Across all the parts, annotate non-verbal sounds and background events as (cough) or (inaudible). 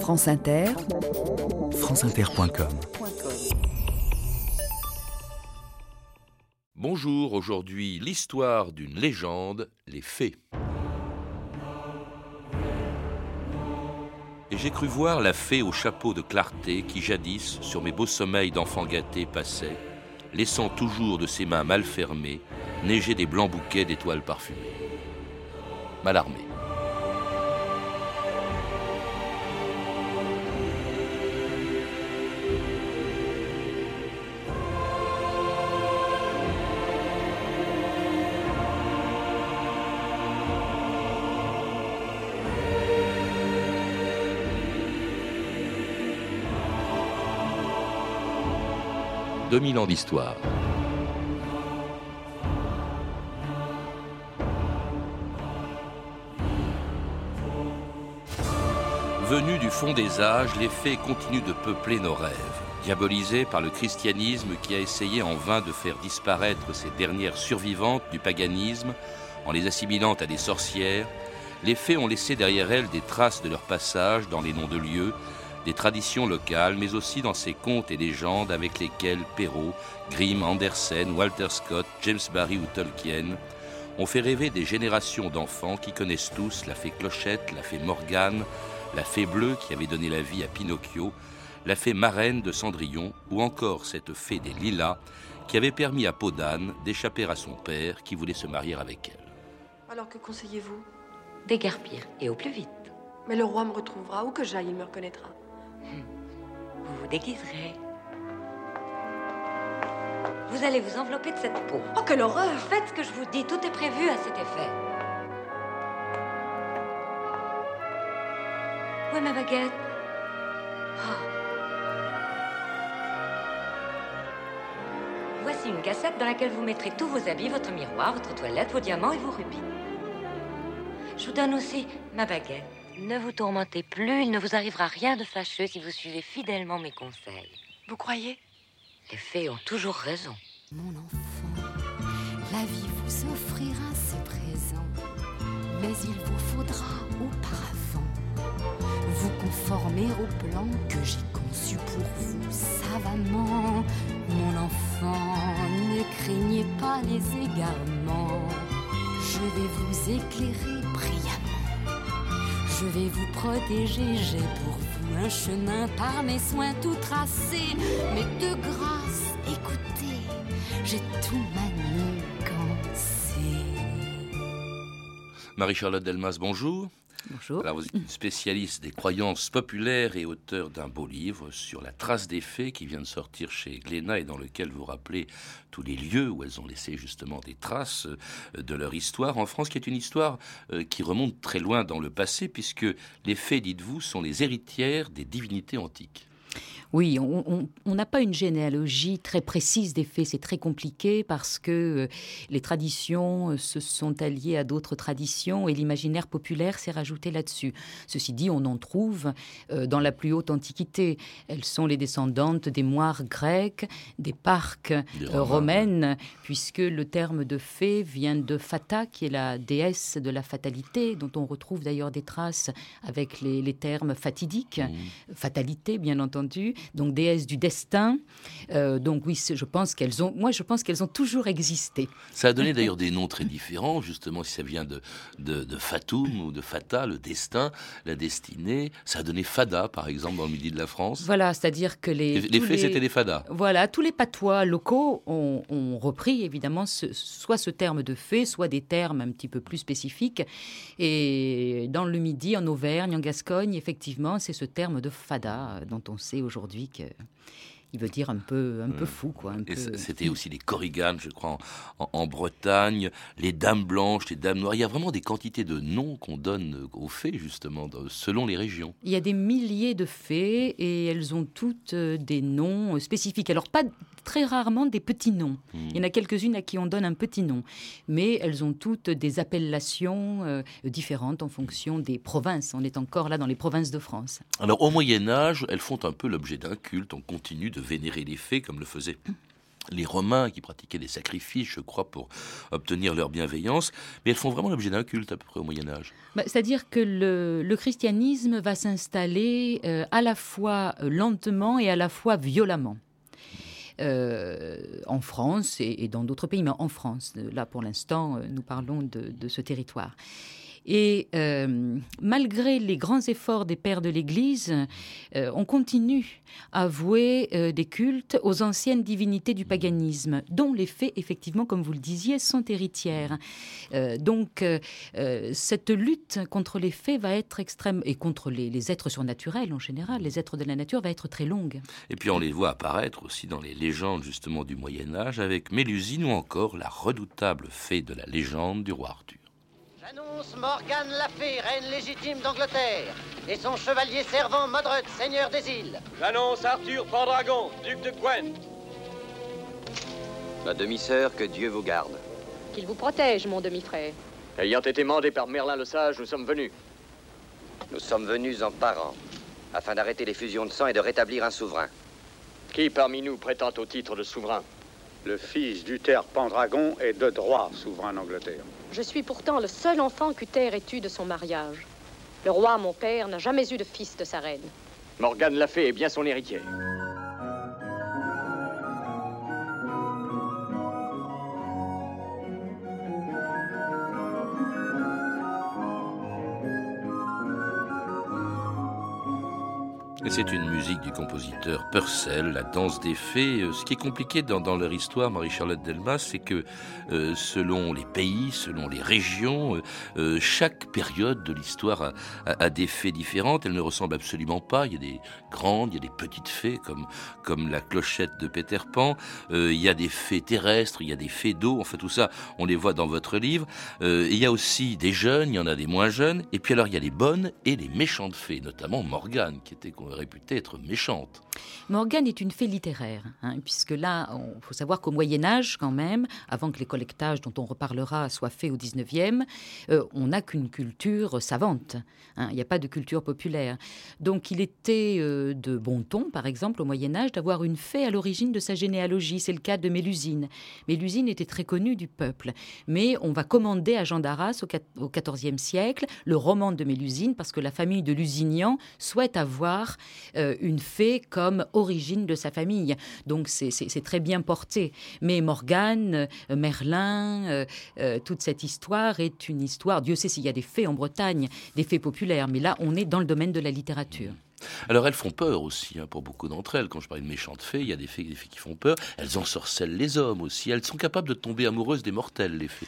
France Inter, franceinter.com Bonjour, aujourd'hui l'histoire d'une légende, les fées. Et j'ai cru voir la fée au chapeau de clarté qui jadis, sur mes beaux sommeils d'enfant gâté, passait, laissant toujours de ses mains mal fermées neiger des blancs bouquets d'étoiles parfumées. Malarmé. 2000 ans d'histoire. Venus du fond des âges, les fées continuent de peupler nos rêves. Diabolisés par le christianisme qui a essayé en vain de faire disparaître ces dernières survivantes du paganisme en les assimilant à des sorcières, les fées ont laissé derrière elles des traces de leur passage dans les noms de lieux, des traditions locales, mais aussi dans ces contes et légendes avec lesquels Perrault, Grimm, Andersen, Walter Scott, James Barry ou Tolkien ont fait rêver des générations d'enfants qui connaissent tous la fée Clochette, la fée Morgane, la fée bleue qui avait donné la vie à Pinocchio, la fée marraine de Cendrillon, ou encore cette fée des lilas qui avait permis à Podane d'échapper à son père qui voulait se marier avec elle. Alors que conseillez-vous? Déguerpir, et au plus vite. Mais le roi me retrouvera, où que j'aille, il me reconnaîtra. Vous vous déguiserez. Vous allez vous envelopper de cette peau. Oh, quelle horreur Faites ce que je vous dis, tout est prévu à cet effet. Où est ma baguette Ah. Voici une cassette dans laquelle vous mettrez tous vos habits, votre miroir, votre toilette, vos diamants et vos rubis. Je vous donne aussi ma baguette. Ne vous tourmentez plus, il ne vous arrivera rien de fâcheux si vous suivez fidèlement mes conseils. Vous croyez? Les fées ont toujours raison. Mon enfant, la vie vous offrira ses présents, mais il vous faudra auparavant vous conformer au plan que j'ai conçu pour vous savamment. Mon enfant, ne craignez pas les égarements, je vais vous éclairer brillamment. Je vais vous protéger, j'ai pour vous un chemin par mes soins tout tracé. Mais de grâce, écoutez, j'ai tout manigancé. Marie-Charlotte Delmas, bonjour. Bonjour. Vous êtes spécialiste des croyances populaires et auteur d'un beau livre sur la trace des fées qui vient de sortir chez Glénat et dans lequel vous rappelez tous les lieux où elles ont laissé justement des traces euh, de leur histoire en France, qui est une histoire euh, qui remonte très loin dans le passé, puisque les fées, dites-vous, sont les héritières des divinités antiques. Oui, on n'a pas une généalogie très précise des faits, c'est très compliqué parce que euh, les traditions euh, se sont alliées à d'autres traditions et l'imaginaire populaire s'est rajouté là-dessus. Ceci dit, on en trouve euh, dans la plus haute antiquité. Elles sont les descendantes des moires grecques, des parcs romaines, puisque le terme de fée vient de Fata, qui est la déesse de la fatalité, dont on retrouve d'ailleurs des traces avec les, termes fatidiques, mmh. fatalité bien entendu, donc déesse du destin. Euh, donc oui, je pense qu'elles ont, moi je pense qu'elles ont toujours existé. Ça a donné d'ailleurs des noms très différents, justement si ça vient de, de, Fatum ou de Fata, le destin, la destinée. Ça a donné Fada, par exemple, dans le midi de la France. Voilà, c'est-à-dire que les... Les, faits, c'était des Fadas. Voilà, tous les patois locaux ont, repris évidemment soit ce terme de fée, soit des termes un petit peu plus spécifiques. Et dans le midi, en Auvergne, en Gascogne, effectivement, c'est ce terme de Fada dont on sait aujourd'hui aujourd'hui que il veut dire un peu, un peu mm. fou. Quoi, C'était aussi les corriganes, je crois, en, Bretagne, les dames blanches, les dames noires. Il y a vraiment des quantités de noms qu'on donne aux fées, justement, selon les régions. Il y a des milliers de fées et elles ont toutes euh, des noms spécifiques. Alors, pas très rarement des petits noms. Mm. Il y en a quelques-unes à qui on donne un petit nom. Mais elles ont toutes des appellations euh, différentes en fonction des provinces. On est encore là dans les provinces de France. Alors, au Moyen-Âge, elles font un peu l'objet d'un culte. On continue de vénérer les fées comme le faisait les Romains qui pratiquaient des sacrifices, je crois, pour obtenir leur bienveillance, mais elles font vraiment l'objet d'un culte à peu près au Moyen Âge. Bah, c'est-à-dire que le, christianisme va s'installer euh, à la fois lentement et à la fois violemment. Euh, en France et, dans d'autres pays, mais en France. Là, pour l'instant, nous parlons de ce territoire. Et euh, malgré les grands efforts des pères de l'Église, euh, on continue à vouer euh, des cultes aux anciennes divinités du paganisme, dont les faits, effectivement, comme vous le disiez, sont héritières. donc, cette lutte contre les faits va être extrême, et contre les, êtres surnaturels en général, les êtres de la nature, va être très longue. Et puis on les voit apparaître aussi dans les légendes justement du Moyen Âge, avec Mélusine ou encore la redoutable fée de la légende du roi Arthur. J'annonce Morgane la fée, reine légitime d'Angleterre, et son chevalier servant Modred, seigneur des îles. J'annonce Arthur Pendragon, duc de Gwent. Ma demi-sœur, que Dieu vous garde. Qu'il vous protège, mon demi-frère. Ayant été mandé par Merlin le Sage, nous sommes venus. Nous sommes venus en parents, afin d'arrêter les fusions de sang et de rétablir un souverain. Qui parmi nous prétend au titre de souverain? Le fils d'Uther Pendragon est de droit souverain d'Angleterre. Je suis pourtant le seul enfant qu'Uther ait eu de son mariage. Le roi, mon père, n'a jamais eu de fils de sa reine. Morgane l'a fait est bien son héritière. C'est une musique du compositeur Purcell, La danse des fées. Euh, ce qui est compliqué dans, leur histoire, Marie-Charlotte Delmas, c'est que euh, selon les pays, selon les régions, euh, chaque période de l'histoire a, des fées différentes. Elles ne ressemblent absolument pas. Il y a des grandes, il y a des petites fées, comme, comme la clochette de Peter Pan. il y a des fées terrestres, il y a des fées d'eau. Enfin, tout ça, on les voit dans votre livre. il y a aussi des jeunes, il y en a des moins jeunes. Et puis alors, il y a les bonnes et les méchantes fées, notamment Morgane, qui était réputée être méchante. Morgane est une fée littéraire, hein, puisque là, il faut savoir qu'au Moyen Âge, quand même, avant que les collectages dont on reparlera soient faits au 19e, euh, on n'a qu'une culture savante. Hein. Il n'y a pas de culture populaire. Donc il était euh, de bon ton, par exemple, au Moyen Âge, d'avoir une fée à l'origine de sa généalogie. C'est le cas de Mélusine. Mélusine était très connue du peuple. Mais on va commander à Jean d'Arras au XIVe siècle le roman de Mélusine parce que la famille de Lusignan souhaite avoir euh, une fée comme origine de sa famille. Donc c'est très bien porté. Mais Morgane, euh, Merlin, euh, toute cette histoire est une histoire, Dieu sait s'il y a des fées en Bretagne, des fées populaires, mais là on est dans le domaine de la littérature. Alors elles font peur aussi, hein, pour beaucoup d'entre elles. Quand je parle de méchantes fées, il y a des fées, des fées qui font peur. Elles ensorcellent les hommes aussi. Elles sont capables de tomber amoureuses des mortels, les fées.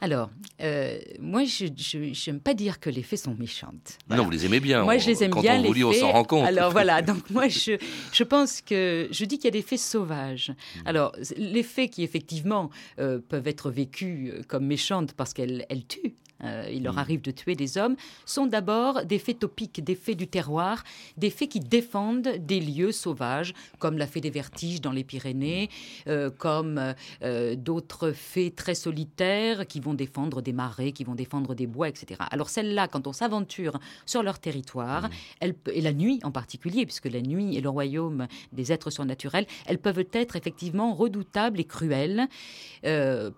Alors, euh, moi, je n'aime pas dire que les fées sont méchantes. Non, vous les aimez bien. Moi, je les aime bien. On les on s'en rend compte. Alors voilà, (laughs) donc moi, je, je pense que je dis qu'il y a des fées sauvages. Hmm. Alors, les fées qui effectivement euh, peuvent être vécues euh, comme méchantes parce qu'elles tuent, euh, il leur mm. arrive de tuer des hommes, sont d'abord des faits topiques, des faits du terroir, des faits qui défendent des lieux sauvages, comme la fée des vertiges dans les Pyrénées, euh, comme euh, d'autres faits très solitaires qui vont défendre des marais, qui vont défendre des bois, etc. Alors celles-là, quand on s'aventure sur leur territoire, mm. et la nuit en particulier, puisque la nuit est le royaume des êtres surnaturels, elles peuvent être effectivement redoutables et cruelles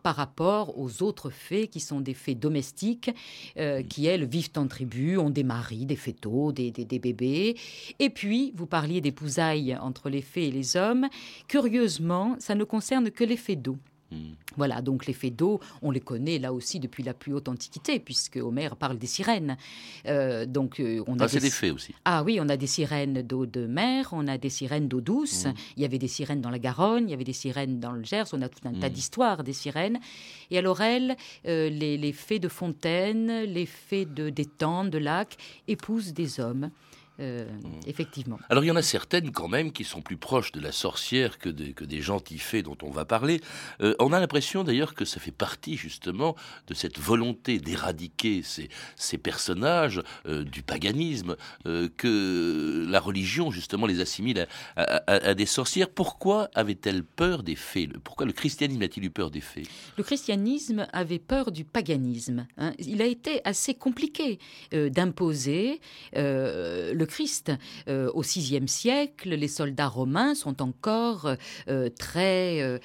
par rapport aux autres faits qui sont des faits domestiques euh, qui, elles, vivent en tribu, ont des maris, des fétaux, des, des, bébés. Et puis, vous parliez des pousailles entre les fées et les hommes. Curieusement, ça ne concerne que les fées d'eau. Hmm. Voilà, donc les fées d'eau, on les connaît là aussi depuis la plus haute antiquité, puisque Homère parle des sirènes. Euh, donc euh, on a ah, des... des fées aussi. Ah oui, on a des sirènes d'eau de mer, on a des sirènes d'eau douce. Hmm. Il y avait des sirènes dans la Garonne, il y avait des sirènes dans le Gers. On a tout un tas hmm. d'histoires des sirènes. Et alors elles, euh, les, les, fées de fontaine, les fées de d'étangs, de lacs, épousent des hommes. Euh, mmh. effectivement. Alors il y en a certaines quand même qui sont plus proches de la sorcière que, que des gentils fées dont on va parler. Euh, on a l'impression d'ailleurs que ça fait partie justement de cette volonté d'éradiquer ces, ces, personnages euh, du paganisme, que la religion justement les assimile à, des sorcières. Pourquoi avait-elle peur des fées? Pourquoi le christianisme a-t-il eu peur des fées? Le christianisme avait peur du paganisme. Hein. Il a été assez compliqué d'imposer le le Christ. au VIe siècle, les soldats romains sont encore très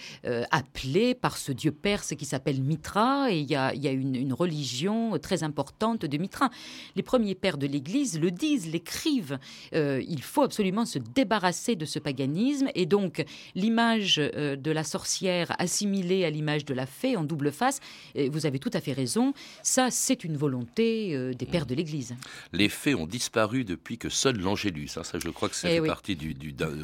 appelés par ce dieu perse qui s'appelle Mitra, et il y a, une, religion très importante de Mitra. Les premiers pères de l'Église le disent, l'écrivent. il faut absolument se débarrasser de ce paganisme, et donc l'image de la sorcière assimilée à l'image de la fée en double face, vous avez tout à fait raison, ça c'est une volonté euh, des pères de l'Église. Les fées ont disparu depuis que seul l'Angélus, hein, ça je crois que ça eh fait partie du,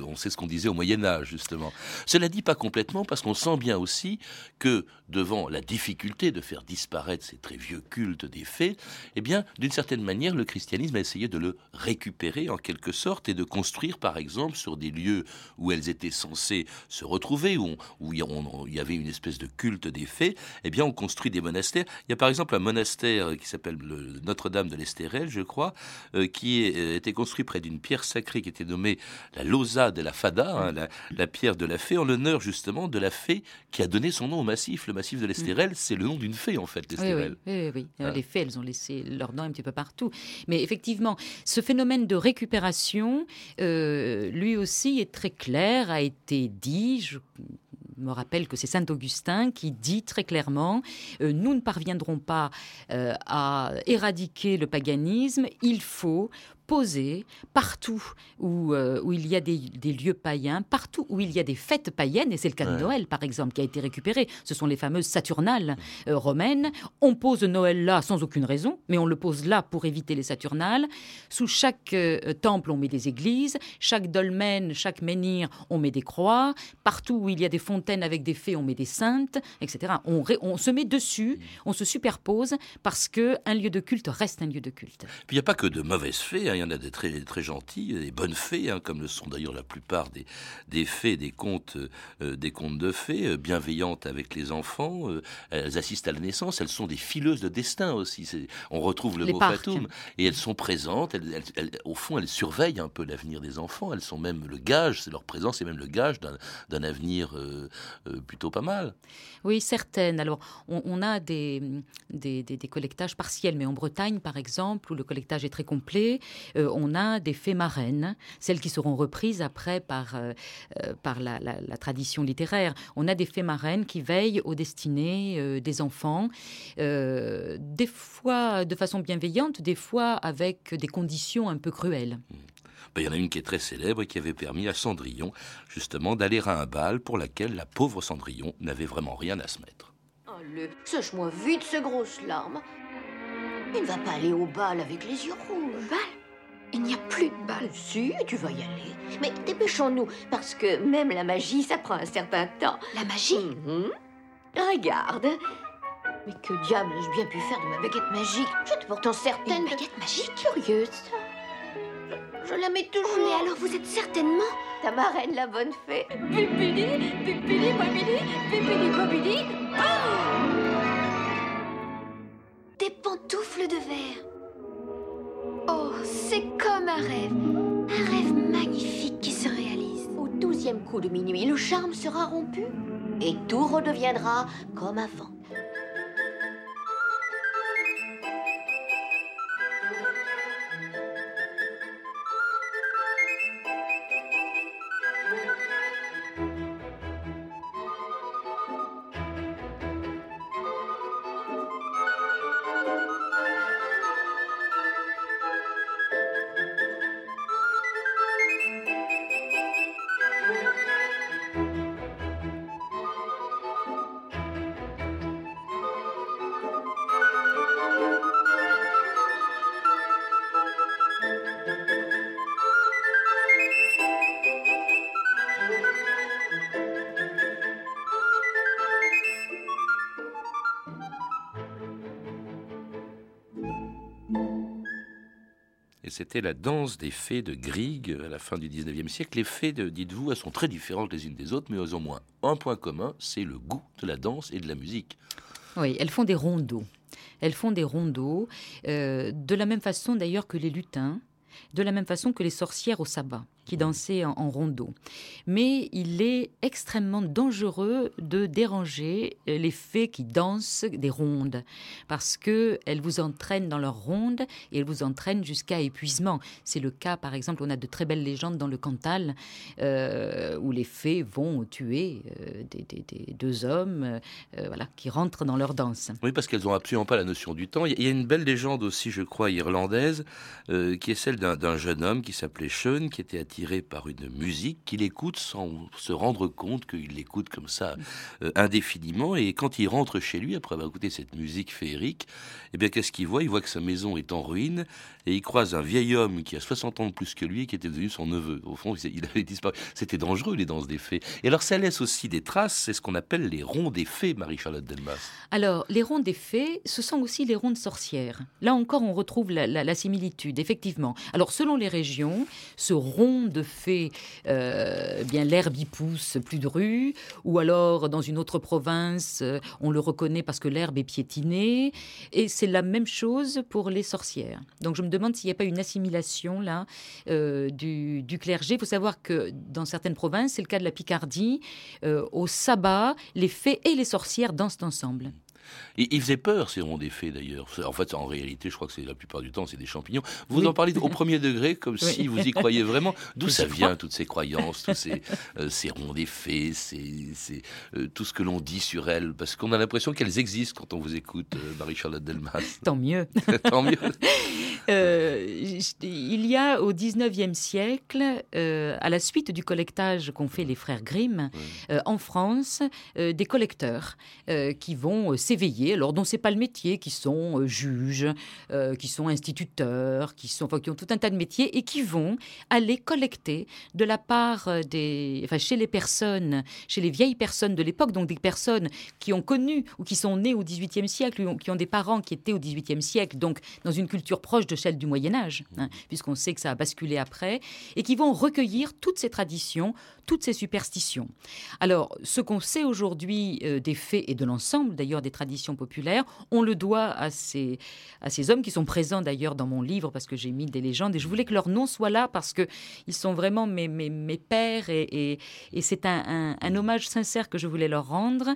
On sait ce qu'on disait au Moyen Âge justement. Cela dit pas complètement parce qu'on sent bien aussi que devant la difficulté de faire disparaître ces très vieux cultes des fées, eh bien d'une certaine manière le christianisme a essayé de le récupérer en quelque sorte et de construire par exemple sur des lieux où elles étaient censées se retrouver, où, où il y avait une espèce de culte des fées, eh bien on construit des monastères. Il y a par exemple un monastère qui s'appelle Notre-Dame de l'Estérel, je crois, euh, qui euh, était construit près d'une pierre sacrée qui était nommée la Losa de la Fada, hein, la, pierre de la fée, en l'honneur justement de la fée qui a donné son nom au massif. Le massif de l'Estérel, mm. c'est le nom d'une fée en fait, l'Estérel. Oui, oui, oui, Les fées, elles ont laissé leur nom un petit peu partout. Mais effectivement, ce phénomène de récupération, euh, lui aussi est très clair, a été dit, je me rappelle que c'est Saint Augustin qui dit très clairement euh, nous ne parviendrons pas euh, à éradiquer le paganisme, il faut posé partout où, euh, où il y a des, lieux païens, partout où il y a des fêtes païennes, et c'est le cas de Noël par exemple qui a été récupéré. Ce sont les fameuses Saturnales euh, romaines. On pose Noël là sans aucune raison, mais on le pose là pour éviter les Saturnales. Sous chaque euh, temple, on met des églises. Chaque dolmen, chaque menhir, on met des croix. Partout où il y a des fontaines avec des fées, on met des saintes, etc. On, on se met dessus, on se superpose parce que un lieu de culte reste un lieu de culte. il n'y a pas que de mauvaises fées. Hein il y en a des très, très gentils, des bonnes fées, hein, comme le sont d'ailleurs la plupart des, des fées, des contes, euh, des contes de fées, euh, bienveillantes avec les enfants. Euh, elles assistent à la naissance, elles sont des fileuses de destin aussi. On retrouve le mot fatum. Et elles sont présentes, au fond, elles surveillent un peu l'avenir des enfants. Elles sont même le gage, leur présence est même le gage d'un avenir plutôt pas mal. Oui, certaines. Alors, on, a des des, des, des, collectages partiels, mais en Bretagne, par exemple, où le collectage est très complet, euh, on a des fées marraines, celles qui seront reprises après par, euh, euh, par la, tradition littéraire. On a des fées marraines qui veillent aux destinées des enfants, des fois de façon bienveillante, des fois avec des conditions un peu cruelles. Ben, il y en a une qui est très célèbre et qui avait permis à Cendrillon, justement, d'aller à un bal pour laquelle la pauvre Cendrillon n'avait vraiment rien à se mettre. Allez, sèche-moi vite ces grosses larmes. Il ne va pas aller au bal avec les yeux rouges. Bal? Il n'y a plus de balles. Si, tu vas y aller. Mais dépêchons-nous, parce que même la magie, ça prend un certain temps. La magie? Mhm. Regarde. Mais que diable ai-je bien pu faire de ma baguette magique? J'étais pourtant certaine. Une baguette magique? Curieuse, Je, la mets toujours. Oh, mais alors vous êtes certainement. Ta marraine, la bonne fée. Bobili, bobili. De minuit, le charme sera rompu et tout redeviendra comme avant. C'était la danse des fées de Grieg à la fin du 19e siècle. Les fées, dites-vous, elles sont très différentes les unes des autres, mais elles ont au moins un point commun, c'est le goût de la danse et de la musique. Oui, elles font des rondeaux. Elles font des rondeaux, euh, de la même façon d'ailleurs que les lutins, de la même façon que les sorcières au sabbat. Qui dansaient en, en rondeau. Mais il est extrêmement dangereux de déranger euh, les fées qui dansent des rondes, parce que elles vous entraînent dans leurs rondes et elles vous entraînent jusqu'à épuisement. C'est le cas, par exemple, on a de très belles légendes dans le Cantal euh, où les fées vont tuer euh, des, deux hommes, voilà, qui rentrent dans leur danse. Oui, parce qu'elles n'ont absolument pas la notion du temps. Il y a une belle légende aussi, je crois, irlandaise, qui est celle d'un jeune homme qui s'appelait Sean, qui était attiré par une musique qu'il écoute sans se rendre compte qu'il l'écoute comme ça euh, indéfiniment. Et quand il rentre chez lui, après avoir écouté cette musique féerique, eh bien, qu'est-ce qu'il voit? Il voit que sa maison est en ruine et il croise un vieil homme qui a 60 ans de plus que lui et qui était devenu son neveu. Au fond, il avait disparu. C'était dangereux, les danses des fées. Et alors, ça laisse aussi des traces. C'est ce qu'on appelle les ronds des fées, Marie-Charlotte Delmas. Alors, les rondes des fées, ce sont aussi les rondes sorcières. Là encore, on retrouve la- la similitude, effectivement. Alors, selon les régions, ce rond de fées, euh, bien l'herbe y pousse plus de rue, ou alors dans une autre province, euh, on le reconnaît parce que l'herbe est piétinée, et c'est la même chose pour les sorcières. Donc, je me demande s'il n'y a pas une assimilation là euh, du, clergé. Il faut savoir que dans certaines provinces, c'est le cas de la Picardie, au sabbat, les fées et les sorcières dansent ensemble. Et ils faisaient peur, ces ronds des fées, d'ailleurs. En fait, en réalité, je crois que c'est la plupart du temps, c'est des champignons. Vous Oui. en parlez au premier degré, comme Oui. si vous y croyez vraiment. (laughs) D'où ça vient, toutes ces croyances, tous ces, euh, ces ronds des fées, ces, ces, euh, tout ce que l'on dit sur elles? Parce qu'on a l'impression qu'elles existent quand on vous écoute, euh, Marie-Charlotte Delmas. Tant mieux. (laughs) (laughs) Tant mieux. Euh, il y a au 19e siècle, euh, à la suite du collectage qu'ont fait les frères Grimm en France, des collecteurs qui vont euh, s'éveiller, alors dont c'est pas le métier, qui sont euh, juges, euh, qui sont instituteurs, qui sont, enfin, qui ont tout un tas de métiers et qui vont aller collecter de la part euh, des, enfin, chez les personnes, chez les vieilles personnes de l'époque, donc des personnes qui ont connu ou qui sont nées au 18e siècle, ou qui ont des parents qui étaient au 18e siècle, donc dans une culture proche de celle du Moyen Âge, hein, puisqu'on sait que ça a basculé après, et qui vont recueillir toutes ces traditions, toutes ces superstitions. Alors, ce qu'on sait aujourd'hui euh, des faits et de l'ensemble d'ailleurs des traditions populaires, on le doit à ces, à ces hommes qui sont présents d'ailleurs dans mon livre, parce que j'ai mis des légendes, et je voulais que leur nom soit là, parce qu'ils sont vraiment mes, mes, mes pères, et, et, c'est un, un, hommage sincère que je voulais leur rendre.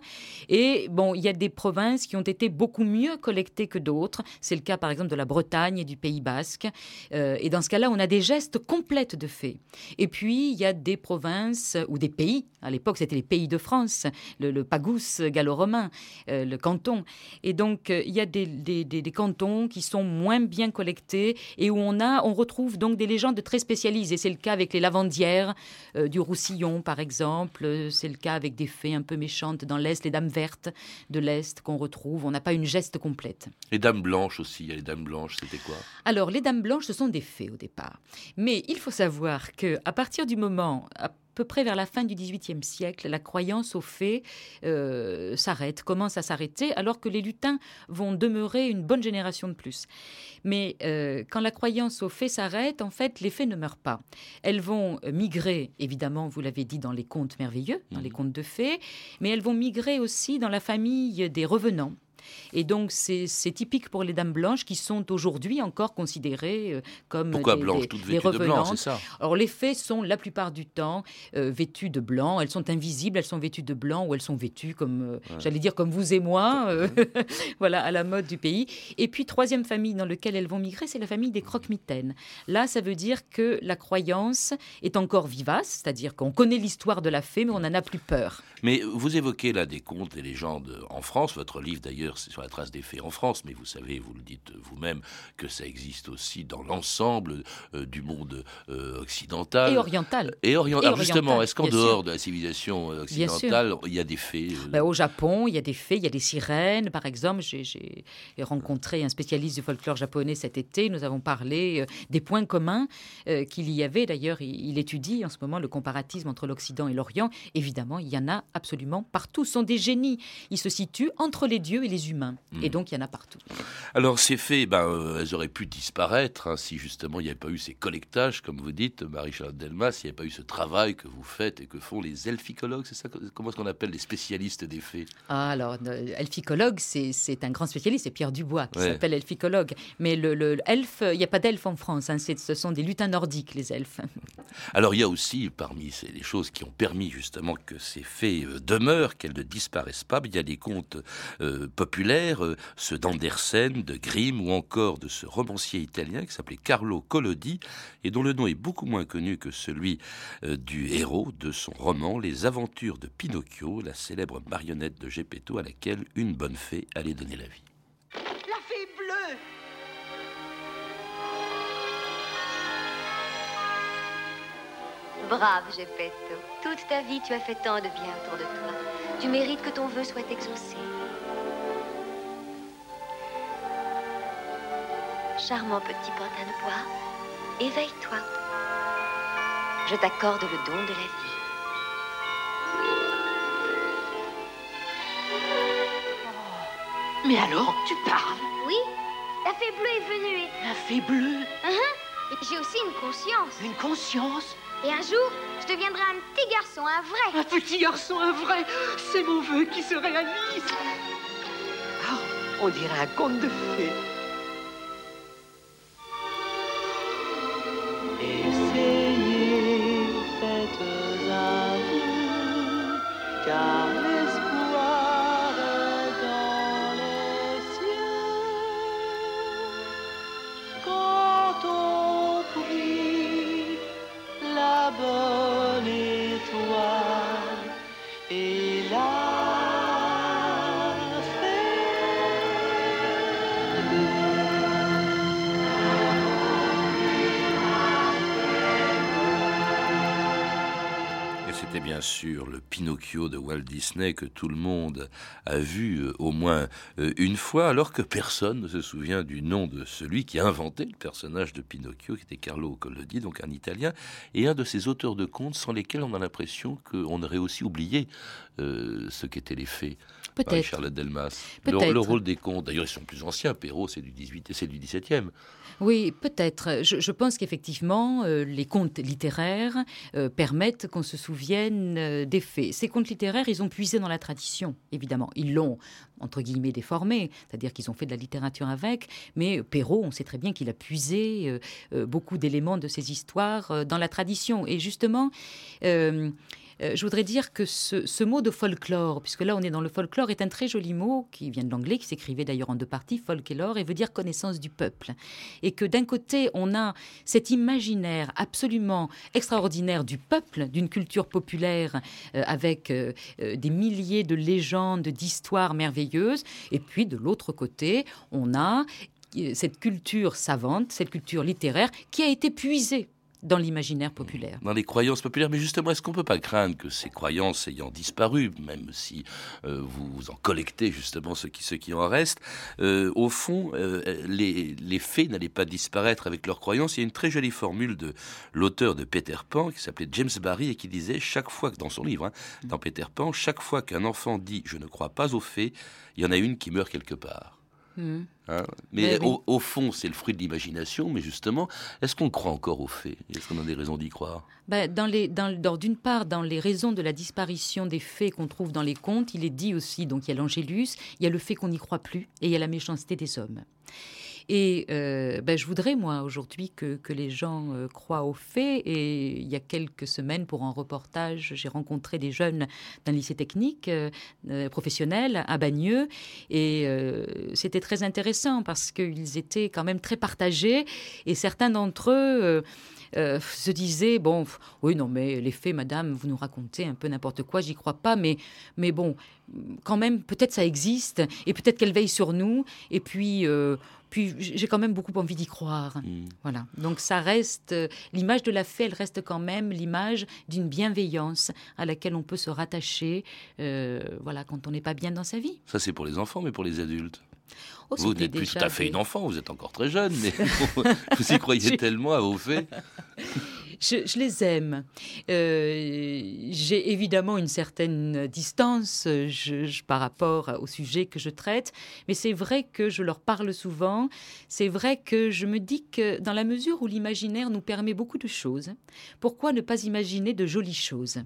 Et bon, il y a des provinces qui ont été beaucoup mieux collectées que d'autres. C'est le cas par exemple de la Bretagne et du Pays Basque. Euh, et dans ce cas-là, on a des gestes complètes de fées. Et puis, il y a des provinces ou des pays. À l'époque, c'était les pays de France, le, le Pagus gallo-romain, euh, le canton. Et donc, euh, il y a des, des, des, des cantons qui sont moins bien collectés et où on, a, on retrouve donc des légendes très spécialisées. C'est le cas avec les lavandières euh, du Roussillon, par exemple. C'est le cas avec des fées un peu méchantes dans l'Est, les dames vertes de l'Est qu'on retrouve. On n'a pas une geste complète. Les dames blanches aussi, il y a les dames blanches, c'était quoi? Alors, les dames blanches, ce sont des fées au départ. Mais il faut savoir que à partir du moment, peu près vers la fin du XVIIIe siècle, la croyance aux fées euh, s'arrête, commence à s'arrêter, alors que les lutins vont demeurer une bonne génération de plus. Mais euh, quand la croyance aux fées s'arrête, en fait, les fées ne meurent pas. Elles vont migrer, évidemment, vous l'avez dit, dans les contes merveilleux, dans les contes de fées, mais elles vont migrer aussi dans la famille des revenants. Et donc, c'est typique pour les dames blanches qui sont aujourd'hui encore considérées euh, comme Pourquoi des, blanches Toutes des vêtues de blanc, revenantes. c'est ça Alors, les fées sont la plupart du temps euh, vêtues de blanc. Elles sont invisibles, elles sont vêtues de blanc ou elles sont vêtues comme, euh, j'allais dire, comme vous et moi, euh, (laughs) voilà, à la mode du pays. Et puis, troisième famille dans laquelle elles vont migrer, c'est la famille des croque-mitaines. Là, ça veut dire que la croyance est encore vivace, c'est-à-dire qu'on connaît l'histoire de la fée, mais on n'en a plus peur. Mais vous évoquez là des contes et légendes en France. Votre livre, d'ailleurs, c'est sur la trace des fées en France. Mais vous savez, vous le dites vous-même, que ça existe aussi dans l'ensemble euh, du monde euh, occidental. Et oriental. Et, orient- Et Alors justement, oriental, est-ce qu'en dehors sûr. de la civilisation euh, occidentale, il y a des fées euh, Ben, au Japon, il y a des fées, il y a des sirènes. Par exemple, j'ai rencontré un spécialiste du folklore japonais cet été. Nous avons parlé euh, des points communs euh, qu'il y avait. D'ailleurs, il, il étudie en ce moment le comparatisme entre l'Occident et l'Orient. Évidemment, il y en a absolument partout. Ce sont des génies. Ils se situent entre les dieux et les humains. Et donc, il y en a partout. Alors ces fées, ben, euh, elles auraient pu disparaître hein, si justement il n'y avait pas eu ces collectages, comme vous dites, Marie-Charlotte Delmas, s'il n'y avait pas eu ce travail que vous faites et que font les elficologues, c'est ça Comment est-ce qu'on appelle les spécialistes des fées Ah, alors, euh, elficologue, c'est un grand spécialiste, c'est Pierre Dubois qui Ouais. s'appelle elficologue. Mais le, le- le elfe, il n'y a pas d'elfe en France, hein, c'est- ce sont des lutins nordiques, les elfes. (laughs) Alors il y a aussi, parmi ces, les choses qui ont permis justement que ces faits euh, demeurent, qu'elles ne disparaissent pas, il y a des contes euh, populaires, euh, ceux d'Andersen, de Grimm ou encore de ce romancier italien qui s'appelait Carlo Collodi et dont le nom est beaucoup moins connu que celui du héros de son roman Les aventures de Pinocchio, la célèbre marionnette de Geppetto à laquelle une bonne fée allait donner la vie. Brave Geppetto. Toute ta vie, tu as fait tant de bien autour de toi. Tu mérites que ton vœu soit exaucé. Charmant petit pantin de bois, éveille-toi. Je t'accorde le don de la vie. Mais alors, tu parles Oui, la fée bleue est venue et... La fée bleue Uh-huh. J'ai aussi une conscience. Une conscience? Et un jour, je deviendrai un petit garçon, un vrai. Un petit garçon, un vrai C'est mon vœu qui se réalise Ah, on dirait un conte de fées. Et c'était bien sûr le Pinocchio de Walt Disney que tout le monde a vu euh, au moins euh, une fois, alors que personne ne se souvient du nom de celui qui a inventé le personnage de Pinocchio, qui était Carlo Collodi, donc un Italien, et un de ces auteurs de contes sans lesquels on a l'impression qu'on aurait aussi oublié euh, ce qu'étaient les fées. Peut-être. Charlotte Delmas. Le, rôle des contes, d'ailleurs, ils sont plus anciens. Perrault, c'est du 18 et c'est du 17e. Oui, peut-être. Je, je pense qu'effectivement, euh, les contes littéraires euh, permettent qu'on se souvienne euh, des faits. Ces contes littéraires, ils ont puisé dans la tradition, évidemment. Ils l'ont, entre guillemets, déformé, c'est-à-dire qu'ils ont fait de la littérature avec, mais Perrault, on sait très bien qu'il a puisé euh, euh, beaucoup d'éléments de ces histoires dans la tradition. Et justement, euh, je voudrais dire que ce, mot de folklore, puisque là on est dans le folklore, est un très joli mot qui vient de l'anglais, qui s'écrivait d'ailleurs en deux parties, folk et lore, et veut dire connaissance du peuple. Et que d'un côté on a cet imaginaire absolument extraordinaire du peuple, d'une culture populaire euh, avec euh, des milliers de légendes, d'histoires merveilleuses, et puis de l'autre côté on a cette culture savante, cette culture littéraire qui a été puisée dans l'imaginaire populaire. dans les croyances populaires. Mais justement, est-ce qu'on peut pas craindre que ces croyances ayant disparu, même si euh, vous en collectez justement ce qui, ce qui en reste, euh, au fond, euh, les, les faits n'allaient pas disparaître avec leurs croyances? Il y a une très jolie formule de l'auteur de Peter Pan qui s'appelait James Barry et qui disait chaque fois que dans son livre, hein, dans Peter Pan, chaque fois qu'un enfant dit je ne crois pas aux faits, il y en a une qui meurt quelque part. Mhm. Hein mais Mais oui. au, au fond, c'est le fruit de l'imagination. Mais justement, est-ce qu'on croit encore aux faits? Est-ce qu'on a des raisons d'y croire? Ben, dans les, dans, dans- d'une part, dans les raisons de la disparition des faits qu'on trouve dans les contes, il est dit aussi, donc il y a l'angélus, il y a le fait qu'on n'y croit plus, et il y a la méchanceté des hommes. Et euh, ben, je voudrais, moi, aujourd'hui, que, que les gens euh, croient aux faits. Et il y a quelques semaines, pour un reportage, j'ai rencontré des jeunes d'un lycée technique euh, professionnel à Bagneux. Et c'était très intéressant parce qu'ils étaient quand même très partagés. Et certains d'entre eux... se disaient bon oui non mais les faits madame vous nous racontez un peu n'importe quoi j'y crois pas mais mais bon quand même peut-être ça existe et peut-être qu'elle veille sur nous et puis puis j'ai quand même beaucoup envie d'y croire. Voilà. Donc ça reste euh, l'image de la fée elle reste quand même l'image d'une bienveillance à laquelle on peut se rattacher euh, voilà quand on n'est pas bien dans sa vie. Ça, c'est pour les enfants, mais pour les adultes. Oh, Vous n'êtes plus tout à fait des- une enfant, vous êtes encore très jeune, mais (laughs) vous, vous y croyez tellement à vos faits. Je, je les aime. Euh, J'ai évidemment une certaine distance euh, je- je- par rapport au sujet que je traite, mais c'est vrai que je leur parle souvent. C'est vrai que je me dis que dans la mesure où l'imaginaire nous permet beaucoup de choses, pourquoi ne pas imaginer de jolies choses?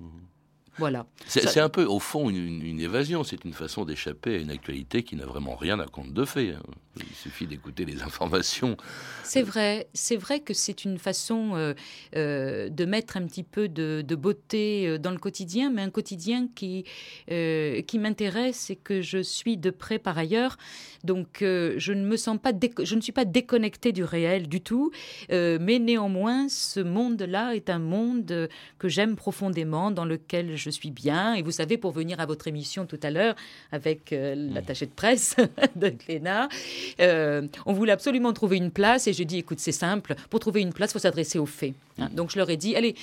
Voilà. C'est un peu, au fond, une, une- une évasion. C'est une façon d'échapper à une actualité qui n'a vraiment rien à compte de fait. Il suffit d'écouter les informations. C'est vrai, c'est vrai que c'est une façon euh, euh, de mettre un petit peu de, beauté euh, dans le quotidien, mais un quotidien qui, qui m'intéresse et que je suis de près par ailleurs. Donc je ne me sens pas, je ne suis pas déconnectée du réel du tout, mais néanmoins ce monde-là est un monde que j'aime profondément, dans lequel je suis bien. Et vous savez, pour venir à votre émission tout à l'heure avec l'attaché de presse (laughs) de Glénat, euh, on voulait absolument trouver une place et j'ai dit, écoute, c'est simple, pour trouver une place, il faut s'adresser aux faits. Hein. Donc je leur ai dit, allez,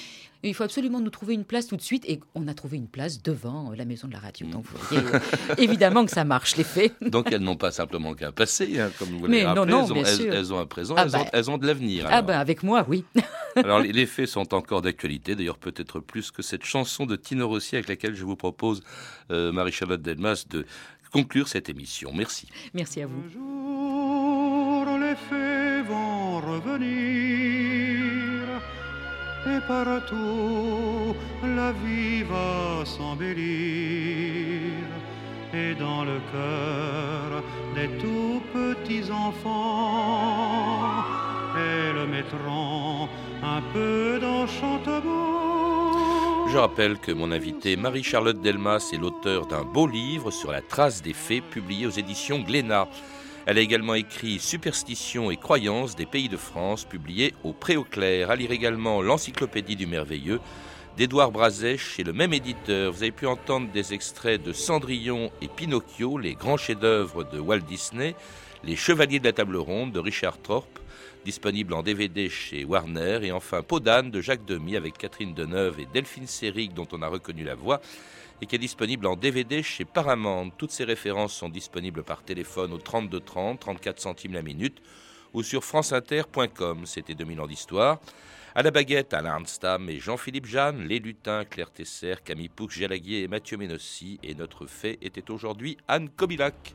il faut absolument nous trouver une place tout de suite. Et on a trouvé une place devant euh, la maison de la radio. Donc vous voyez, euh, évidemment que ça marche, les faits. (laughs) Donc elles n'ont pas simplement qu'un passé, hein, comme vous l'avez rappelé. Non, non, elles, ont, un présent, ah elles, ont, bah. elles, ont, de l'avenir. Ah ben avec moi, oui. (laughs) alors les faits sont encore d'actualité, d'ailleurs peut-être plus que cette chanson de Tino Rossi avec laquelle je vous propose, Marie-Charlotte Delmas, de conclure cette émission. Merci. Merci à vous. Un jour, les fées vont revenir et partout la vie va s'embellir. Et dans le cœur des tout petits enfants, elles mettront un peu d'enchantement je rappelle que mon invité Marie-Charlotte Delmas est l'auteur d'un beau livre sur la trace des fées publié aux éditions Glénat. Elle a également écrit Superstitions et croyances des pays de France, publié au Préau-Clair. À lire également L'Encyclopédie du Merveilleux d'Édouard Brazet chez le même éditeur. Vous avez pu entendre des extraits de Cendrillon et Pinocchio, les grands chefs-d'œuvre de Walt Disney, Les Chevaliers de la Table Ronde de Richard Thorpe, disponible en DVD chez Warner, et enfin Peau de Jacques Demy avec Catherine Deneuve et Delphine Seyrig dont on a reconnu la voix, et qui est disponible en DVD chez Paramount. Toutes ces références sont disponibles par téléphone au 32 30, 34 centimes la minute, ou sur franceinter.com. C'était 2000 ans d'histoire. À la baguette, Alain Arnstam et Jean-Philippe Jeanne, les lutins, Claire Tesser, Camille Poux, Jalaguier et Mathieu Ménossi. Et notre fait était aujourd'hui Anne Kobilac.